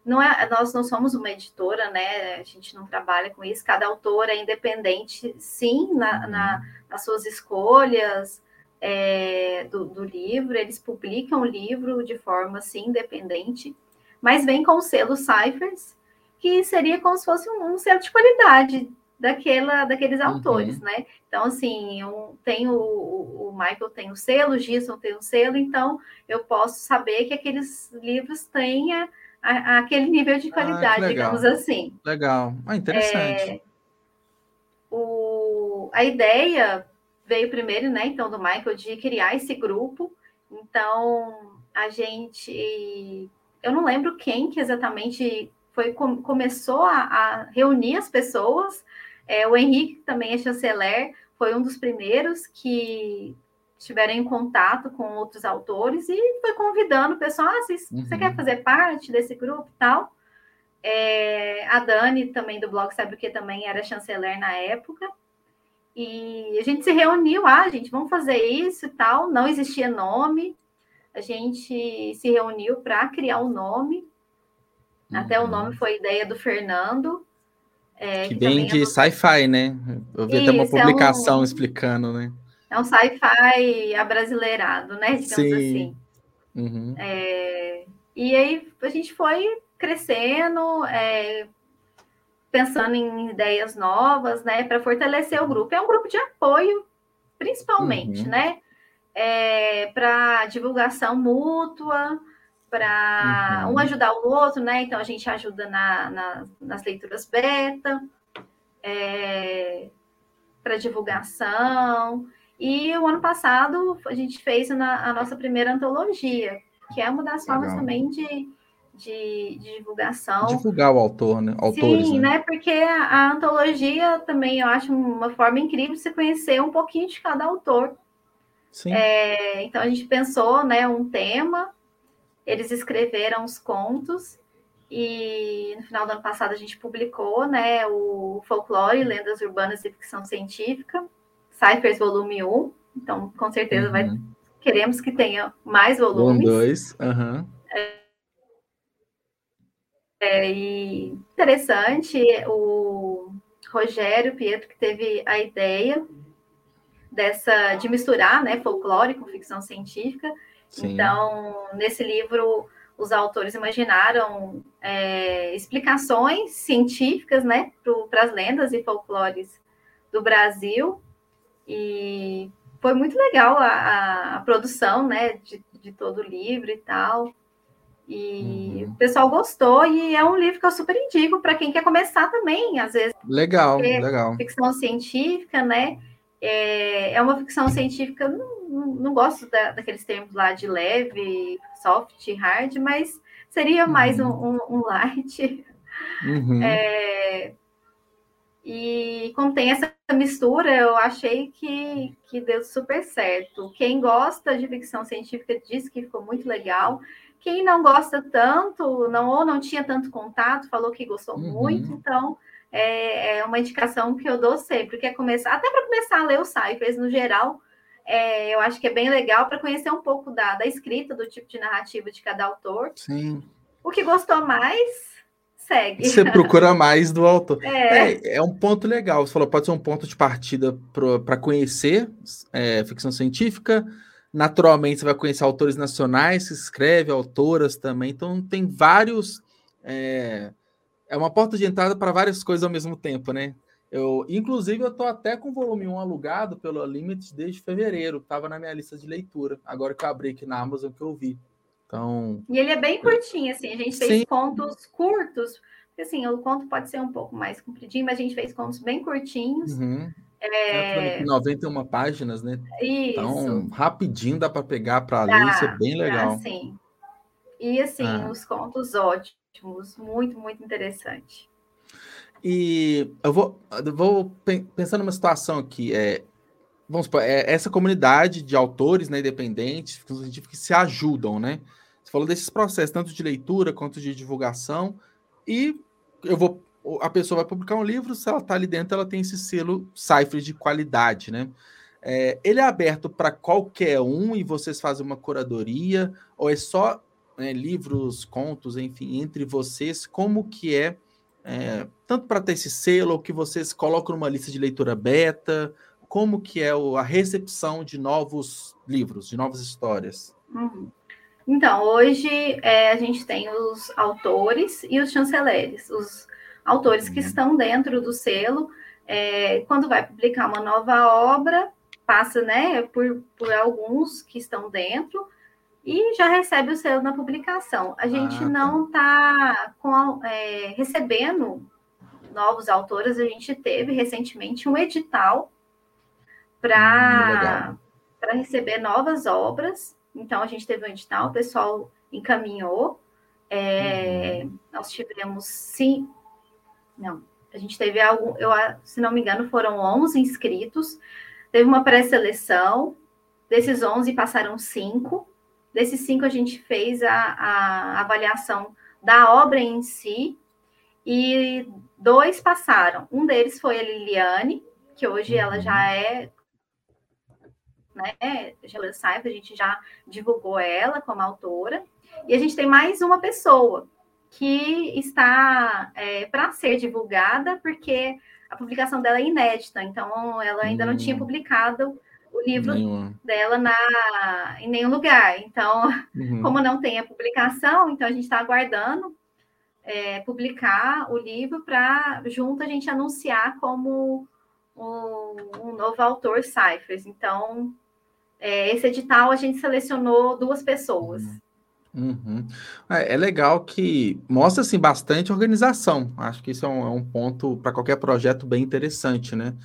não é, nós não somos uma editora, né? A gente não trabalha com isso. Cada autor é independente, sim, na, na nas suas escolhas é, do, do livro. Eles publicam o livro de forma, sim, independente mas vem com o selo Cyphers, que seria como se fosse um, um selo de qualidade daquela, daqueles uhum. autores, né? Então, assim, eu tenho o, o Michael tem o selo, o Gilson tem o selo, então eu posso saber que aqueles livros têm a, a, aquele nível de ah, qualidade, ah, digamos assim. Legal, ah, interessante. É, o, a ideia veio primeiro, né, então, do Michael de criar esse grupo. Então, a gente eu não lembro quem que exatamente foi começou a, a reunir as pessoas. É, o Henrique também é chanceler, foi um dos primeiros que estiveram em contato com outros autores e foi convidando o pessoal, ah, você, uhum. você quer fazer parte desse grupo e tal? É, a Dani, também do blog Sabe o que, também era chanceler na época. E a gente se reuniu, ah, gente, vamos fazer isso e tal. Não existia nome, a gente se reuniu para criar um nome. Uhum. Até o uhum. nome foi ideia do Fernando. É, que, que vem de é sci-fi, né? Eu vi Isso, até uma publicação é um, explicando, né? É um sci-fi abrasileirado, né? Digamos Sim. assim. Uhum. É, e aí a gente foi crescendo, é, pensando em ideias novas, né? Para fortalecer o grupo. É um grupo de apoio, principalmente, uhum. né? é, para divulgação mútua, para uhum. um ajudar o outro, né? Então a gente ajuda na, na nas leituras beta, é, para divulgação. E o ano passado a gente fez a, a nossa primeira antologia, que é uma das Legal. formas também de, de, de, divulgação. Divulgar o autor, né? Autores, Sim, né? né? Porque a, a, antologia também eu acho uma forma incrível de se conhecer um pouquinho de cada autor. É, então a gente pensou, né, um tema, eles escreveram os contos e no final do ano passado a gente publicou, né, o Folclore, Lendas Urbanas e Ficção Científica, Cyphers Volume 1. Então, com certeza uhum. vai queremos que tenha mais volumes. Um, dois, uhum. é, é, e interessante, o Rogério Pietro que teve a ideia dessa de misturar, né, folclore com ficção científica. Sim. Então, nesse livro, os autores imaginaram é, explicações científicas, né, para as lendas e folclores do Brasil. E foi muito legal a, a produção, né, de, de, todo o livro e tal. E uhum. o pessoal gostou, e é um livro que eu super indico para quem quer começar também, às vezes. Legal, legal. Ficção científica, né? É, é uma ficção científica, não, gosto da, daqueles termos lá de leve, soft, hard, mas seria mais uhum. um, um, um, light. Uhum. É, e como tem essa mistura, eu achei que, que deu super certo. Quem gosta de ficção científica disse que ficou muito legal. Quem não gosta tanto, não ou não tinha tanto contato, falou que gostou uhum. muito. Então, é, é uma indicação que eu dou sempre, que é começar, até para começar a ler os ciphers no geral, é, eu acho que é bem legal para conhecer um pouco da, da escrita, do tipo de narrativa de cada autor. Sim. O que gostou mais, segue. Você procura mais do autor. É. é, é um ponto legal. Você falou, pode ser um ponto de partida para conhecer é, ficção científica. Naturalmente, você vai conhecer autores nacionais que escrevem, autoras também. Então, tem vários. É, é uma porta de entrada para várias coisas ao mesmo tempo, né? Eu, inclusive, eu estou até com o volume 1 alugado pelo Limit desde fevereiro. Estava na minha lista de leitura. Agora que eu abri aqui na Amazon que eu vi. Então. E ele é bem curtinho, assim. A gente fez Sim. contos curtos. Assim, o conto pode ser um pouco mais compridinho, mas a gente fez contos bem curtinhos. Uhum. É... 91 páginas, né? Isso. Então, rapidinho dá para pegar para ler, isso é bem legal. Dá, sim. E assim, ah. os contos ótimos, muito, muito interessante. E eu vou, eu vou pensando numa situação aqui, é, vamos supor, é, essa comunidade de autores né, independentes, que se ajudam, né? Você falou desses processos, tanto de leitura quanto de divulgação, e eu vou. A pessoa vai publicar um livro, se ela está ali dentro, ela tem esse selo Cypher de qualidade, né? É, ele é aberto para qualquer um e vocês fazem uma curadoria, ou é só né, livros, contos, enfim, entre vocês? Como que é, é tanto para ter esse selo, ou que vocês colocam numa lista de leitura beta, como que é a recepção de novos livros, de novas histórias? Uhum. Então, hoje é, a gente tem os autores e os chanceleres. Os autores que uhum. estão dentro do selo, é, quando vai publicar uma nova obra, passa né, por, por alguns que estão dentro e já recebe o selo na publicação. A gente ah, tá. não está é, recebendo novos autores, a gente teve recentemente um edital para hum, receber novas obras então, a gente teve um edital, o pessoal encaminhou. É, uhum. Nós tivemos, sim, não, a gente teve algo, eu, se não me engano, foram 11 inscritos. Teve uma pré-seleção, desses 11 passaram cinco. Desses cinco, a gente fez a, a avaliação da obra em si, e dois passaram. Um deles foi a Liliane, que hoje uhum. ela já uhum. é né? Gela Saifa, a gente já divulgou ela como autora. E a gente tem mais uma pessoa que está é, para ser divulgada, porque a publicação dela é inédita, então ela ainda hum. não tinha hum. publicado o livro dela na, em nenhum lugar. Então, uhum. como não tem a publicação, então a gente está aguardando é, publicar o livro para junto a gente anunciar como um, um novo autor Cyphers. Então, é, esse edital a gente selecionou duas pessoas. Uhum. É, é, legal que mostra assim, bastante organização. Acho que isso é um, é um ponto para qualquer projeto bem interessante, né?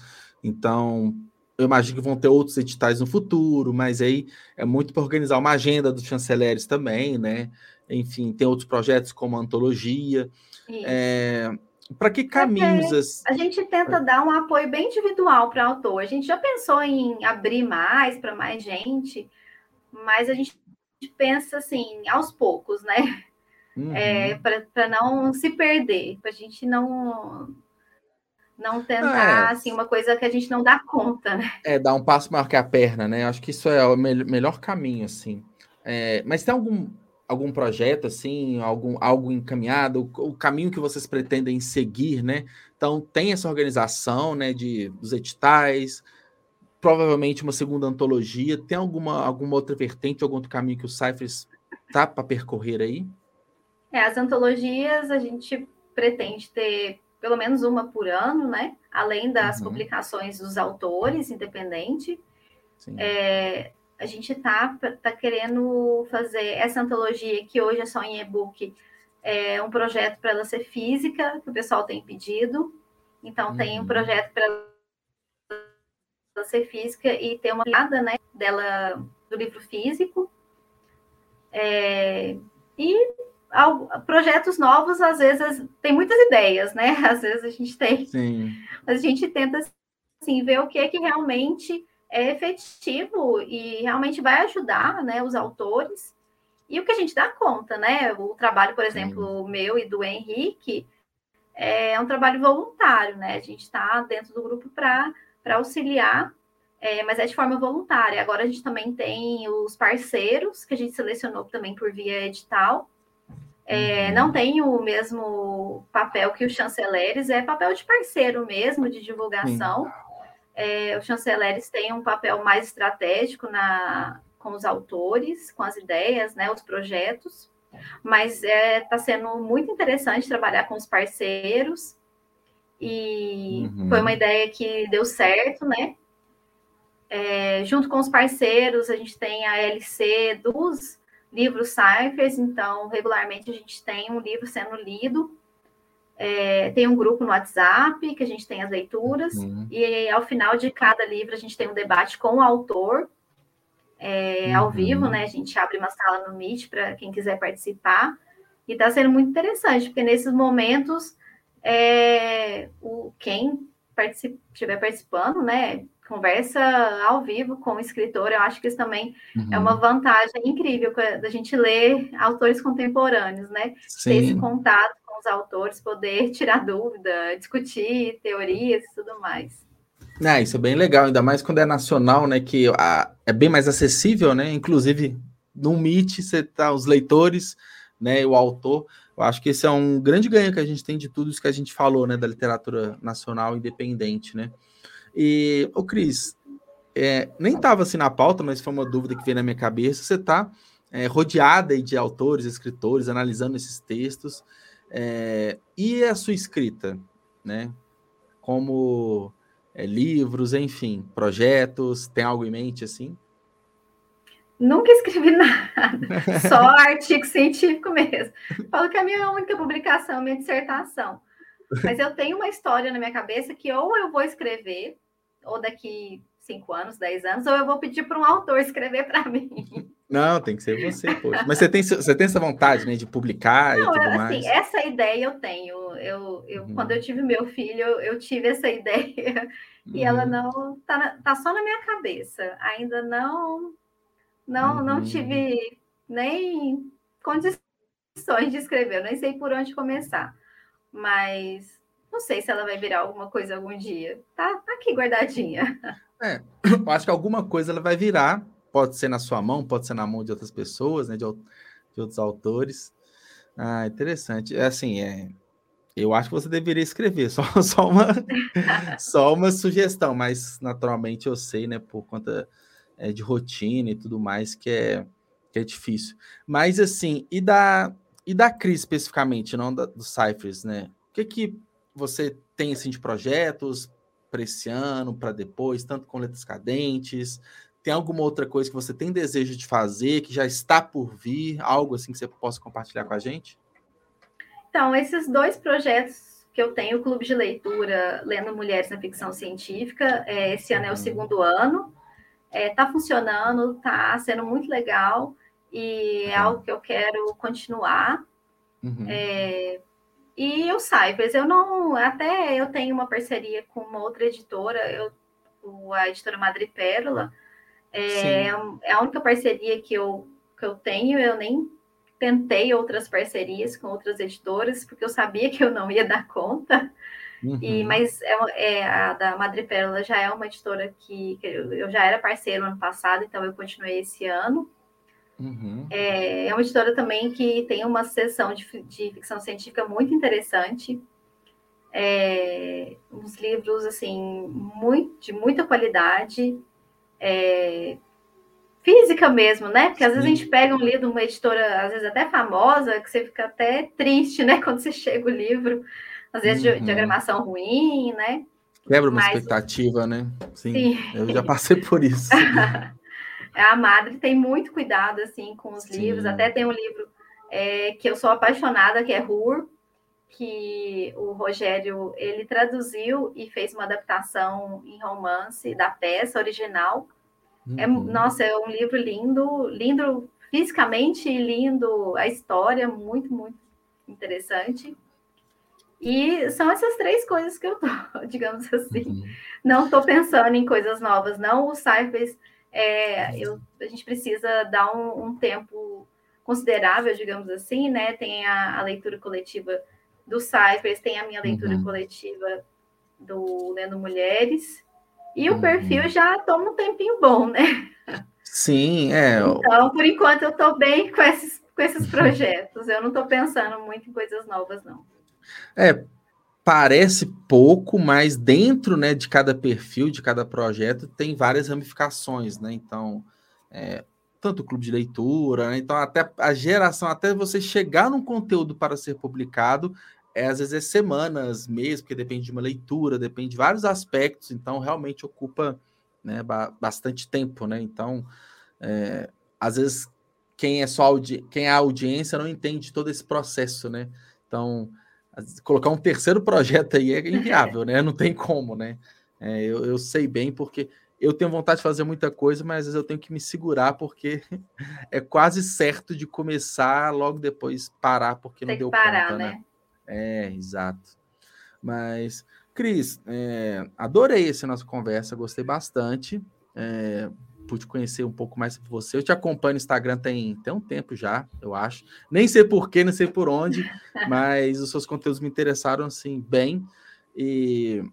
Então, eu imagino que vão ter outros editais no futuro, mas aí é muito para organizar uma agenda dos chanceleres também, né? Enfim, tem outros projetos como a antologia. É, para que caminhos? a gente tenta dar um apoio bem individual para o autor. A gente já pensou em abrir mais para mais gente, mas a gente pensa assim, aos poucos, né? Uhum. É, para não se perder, para a gente não não tentar é. assim uma coisa que a gente não dá conta, né? É dar um passo maior que a perna, né? Acho que isso é o me melhor caminho, assim. É, mas tem algum algum projeto assim, algum algo encaminhado, o, o, caminho que vocês pretendem seguir, né? Então tem essa organização, né, de dos editais, provavelmente uma segunda antologia, tem alguma alguma outra vertente, algum outro caminho que o Cyphers tá para percorrer aí? É, as antologias a gente pretende ter pelo menos uma por ano, né? Além das uhum. publicações dos autores independente. É, a gente tá, tá querendo fazer essa antologia que hoje é só em e-book, é um projeto para ela ser física, que o pessoal tem pedido. Então, uhum. tem um uhum. projeto para ela ser física e ter uma olhada né, dela do livro físico. É, e projetos novos, às vezes, tem muitas ideias, né? Às vezes a gente tem. Sim. Mas a gente tenta assim, ver o que é que realmente é efetivo e realmente vai ajudar né, os autores. E o que a gente dá conta, né? O trabalho, por exemplo, Sim. meu e do Henrique é um trabalho voluntário, né? A gente está dentro do grupo para auxiliar, é, mas é de forma voluntária. Agora a gente também tem os parceiros, que a gente selecionou também por via edital. É, uhum. Não tem o mesmo papel que os chanceleres, é papel de parceiro mesmo, de divulgação. É, os chanceleres têm um papel mais estratégico na, com os autores, com as ideias, né, os projetos, mas está é, tá sendo muito interessante trabalhar com os parceiros, e uhum. foi uma ideia que deu certo, né? É, junto com os parceiros, a gente tem a LC dos, livros ciphers, então regularmente a gente tem um livro sendo lido. É, tem um grupo no WhatsApp que a gente tem as leituras, uhum. e ao final de cada livro a gente tem um debate com o autor, é, uhum. ao vivo, né? A gente abre uma sala no Meet para quem quiser participar. E está sendo muito interessante, porque nesses momentos é, o, quem particip, estiver participando, né, conversa ao vivo com o escritor, eu acho que isso também uhum. é uma vantagem incrível da gente ler autores contemporâneos, né? Sim. Ter esse contato com os autores, poder tirar dúvida, discutir teorias e tudo mais. É, isso é bem legal, ainda mais quando é nacional, né? Que a, é bem mais acessível, né? Inclusive, no Meet, você tá os leitores, né? O autor. Eu acho que esse é um grande ganho que a gente tem de tudo isso que a gente falou, né? Da literatura nacional independente, né? E, ô Cris, é, nem estava assim na pauta, mas foi uma dúvida que veio na minha cabeça. Você está é, rodeada de autores, escritores, analisando esses textos. É, e a sua escrita, né? Como é, livros, enfim, projetos, tem algo em mente assim? Nunca escrevi nada, só artigo científico mesmo. Falo que a minha única publicação é minha dissertação. Mas eu tenho uma história na minha cabeça que ou eu vou escrever, ou daqui cinco anos, dez anos, ou eu vou pedir para um autor escrever para mim. Não, tem que ser você, poxa. Mas você tem, você tem essa vontade, né, de publicar Não, e tudo assim, mais? Essa ideia eu tenho. Eu, eu uhum. Quando eu tive meu filho, eu, tive essa ideia uhum. e ela não tá, tá só na minha cabeça. Ainda não, não, uhum. não tive nem condições de escrever. Eu nem sei por onde começar. Mas não sei se ela vai virar alguma coisa algum dia. Tá, tá aqui guardadinha. É, eu acho que alguma coisa ela vai virar pode ser na sua mão, pode ser na mão de outras pessoas, né, de, de outros autores. Ah, interessante. É assim, é, eu acho que você deveria escrever, só, só, uma, só uma sugestão, mas naturalmente eu sei, né, por conta é, de rotina e tudo mais, que é, que é difícil. Mas assim, e da, e da Cris especificamente, não da, do Cyphers, né? O que que você tem assim de projetos para esse ano, para depois, tanto com letras cadentes, tem alguma outra coisa que você tem desejo de fazer, que já está por vir, algo assim que você possa compartilhar com a gente? Então, esses dois projetos que eu tenho, o Clube de Leitura Lendo Mulheres na Ficção Científica, é, esse ano é o uhum. segundo ano, está é, tá funcionando, está sendo muito legal e é uhum. algo que eu quero continuar. Uhum. É, e o Cyphers, eu não, até eu tenho uma parceria com uma outra editora, eu, a editora Madre Pérola, é, é, a única parceria que eu, que eu tenho, eu nem tentei outras parcerias com outras editoras, porque eu sabia que eu não ia dar conta. Uhum. E, mas é, é, a da Madre Pérola já é uma editora que, que, eu já era parceiro ano passado, então eu continuei esse ano. Uhum. É, é, uma editora também que tem uma sessão de, de ficção científica muito interessante. É, uns livros assim muito, de muita qualidade é, física mesmo, né? Porque às vezes a gente pega um livro de uma editora, às vezes até famosa, que você fica até triste, né? Quando você chega o livro, às vezes uhum. diagramação ruim, né? Quebra uma Mas, expectativa, né? Sim, sim, eu já passei por isso. a Madre tem muito cuidado, assim, com os sim. livros. Até tem um livro é, que eu sou apaixonada, que é Rur, que o Rogério ele traduziu e fez uma adaptação em romance da peça original. É, uhum. É, nossa, é um livro lindo, lindo fisicamente lindo, a história muito, muito interessante. E são essas três coisas que eu tô, digamos assim. Uhum. Não estou pensando em coisas novas, não. O Cyphers, é, eu, a gente precisa dar um, um, tempo considerável, digamos assim, né? Tem a, a leitura coletiva do Cypress, tem a minha leitura uhum. coletiva do Lendo Mulheres. E o uhum. perfil já toma um tempinho bom, né? Sim, é. Então, por enquanto, eu estou bem com esses, com esses projetos. Eu não estou pensando muito em coisas novas, não. É, parece pouco, mas dentro né, de cada perfil, de cada projeto, tem várias ramificações, né? Então, é, tanto o clube de leitura, né? então até a geração, até você chegar num conteúdo para ser publicado, é, às vezes é semanas, meses, porque depende de uma leitura, depende de vários aspectos, então realmente ocupa né, bastante tempo, né? Então, é, às vezes quem é só quem é a audiência não entende todo esse processo, né? Então, colocar um terceiro projeto aí é inviável, né? Não tem como, né? É, eu, eu sei bem porque eu tenho vontade de fazer muita coisa, mas às vezes eu tenho que me segurar porque é quase certo de começar logo depois parar porque Tem não deu parar, conta, né? né? É, exato. Mas, Cris, é, adorei essa nossa conversa, gostei bastante. É, pude conhecer um pouco mais sobre você. Eu te acompanho no Instagram tem, tem um tempo já, eu acho. Nem sei porquê, nem sei por onde, mas os seus conteúdos me interessaram assim bem. E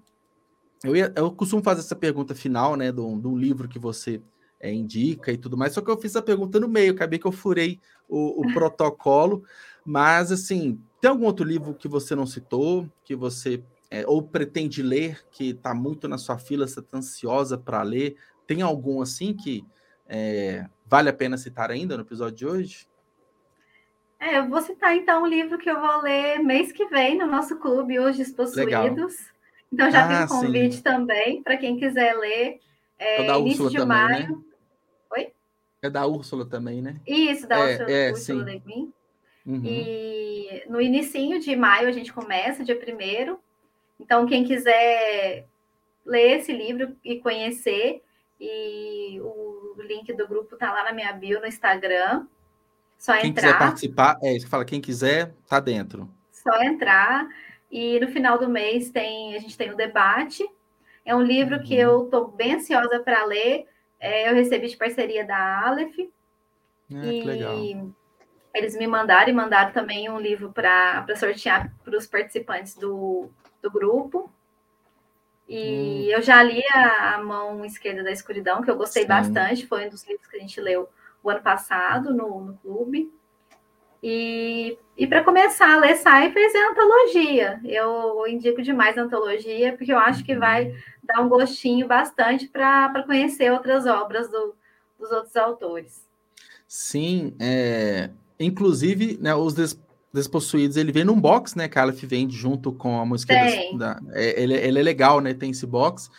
eu, ia, eu costumo fazer essa pergunta final, né, de um, de um livro que você é, indica e tudo mais, só que eu fiz a pergunta no meio, acabei que eu furei o, o protocolo, mas assim, tem algum outro livro que você não citou, que você é, ou pretende ler, que está muito na sua fila, você está ansiosa para ler? Tem algum assim que é, vale a pena citar ainda no episódio de hoje? É, eu vou citar então um livro que eu vou ler mês que vem no nosso clube, Hoje Possuídos. Legal. Então já ah, tem um convite sim. também para quem quiser ler. É, da início Úrsula de também, maio. Né? Oi? É da Úrsula também, né? Isso, da é, Úrsula, é, Úrsula Levin. Uhum. E no início de maio a gente começa, dia primeiro. Então, quem quiser ler esse livro e conhecer, e o link do grupo tá lá na minha bio no Instagram. Só quem entrar. Quem quiser participar, é isso que fala, quem quiser, tá dentro. Só entrar. E no final do mês tem a gente tem o um debate. É um livro uhum. que eu estou bem ansiosa para ler. É, eu recebi de parceria da Aleph. Ah, e legal. eles me mandaram e mandaram também um livro para sortear para os participantes do, do grupo. E hum. eu já li a, a, Mão Esquerda da Escuridão, que eu gostei Sim. bastante. Foi um dos livros que a gente leu o ano passado no, no clube. E, e para começar a ler Cyphers é antologia. Eu indico demais a antologia, porque eu acho que vai uhum. dar um gostinho bastante para conhecer outras obras do, dos outros autores. Sim, é, inclusive, né, os des, Despossuídos, ele vem num box, né? Que a Aleph vende junto com a música. Da, é, ele, ele é legal, né? Tem esse box.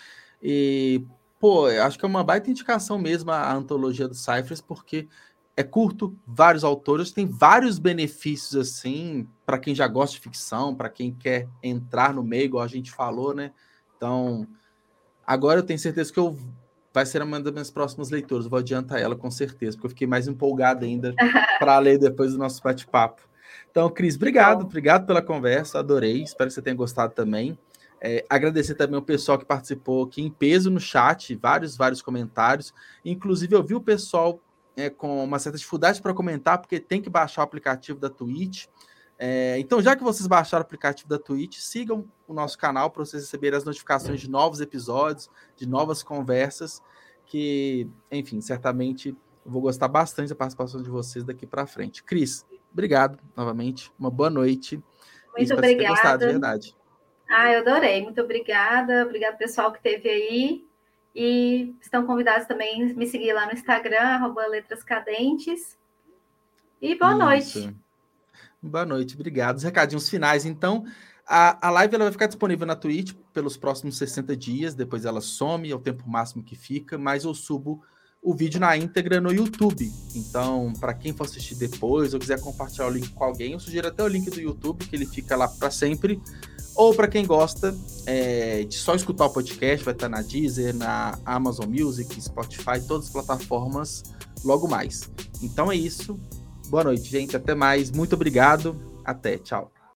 E, pô, acho que é uma baita indicação mesmo a, a antologia do Cyphers, porque é curto, vários autores, tem vários benefícios assim para quem já gosta de ficção, para quem quer entrar no meio, igual a gente falou, né? Então, agora eu tenho certeza que eu vai ser uma das minhas próximas leituras, vou adiantar ela com certeza, porque eu fiquei mais empolgado ainda para ler depois do nosso bate-papo. Então, Cris, obrigado, obrigado pela conversa, adorei, espero que você tenha gostado também. É, agradecer também o pessoal que participou aqui em peso no chat, vários, vários comentários. Inclusive, eu vi o pessoal é, com uma certa dificuldade para comentar, porque tem que baixar o aplicativo da Twitch. É, então, já que vocês baixaram o aplicativo da Twitch, sigam o nosso canal para vocês receberem as notificações de novos episódios, de novas conversas, que, enfim, certamente eu vou gostar bastante da participação de vocês daqui para frente. Cris, obrigado novamente, uma boa noite. Muito obrigada. Gostado, de verdade. Ah, eu adorei. Muito obrigada. Obrigado, pessoal que esteve aí. E estão convidados também a me seguir lá no Instagram, arroba Letras Cadentes. E boa Isso. noite. Boa noite, obrigado. Os recadinhos finais, então. A, a live ela vai ficar disponível na Twitch pelos próximos 60 dias, depois ela some, é o tempo máximo que fica, mas eu subo o vídeo na íntegra no YouTube. Então, para quem for assistir depois ou quiser compartilhar o link com alguém, eu sugiro até o link do YouTube, que ele fica lá para sempre. Ou para quem gosta é, de só escutar o podcast, vai estar na Deezer, na Amazon Music, Spotify, todas as plataformas logo mais. Então é isso. Boa noite, gente. Até mais. Muito obrigado. Até. Tchau.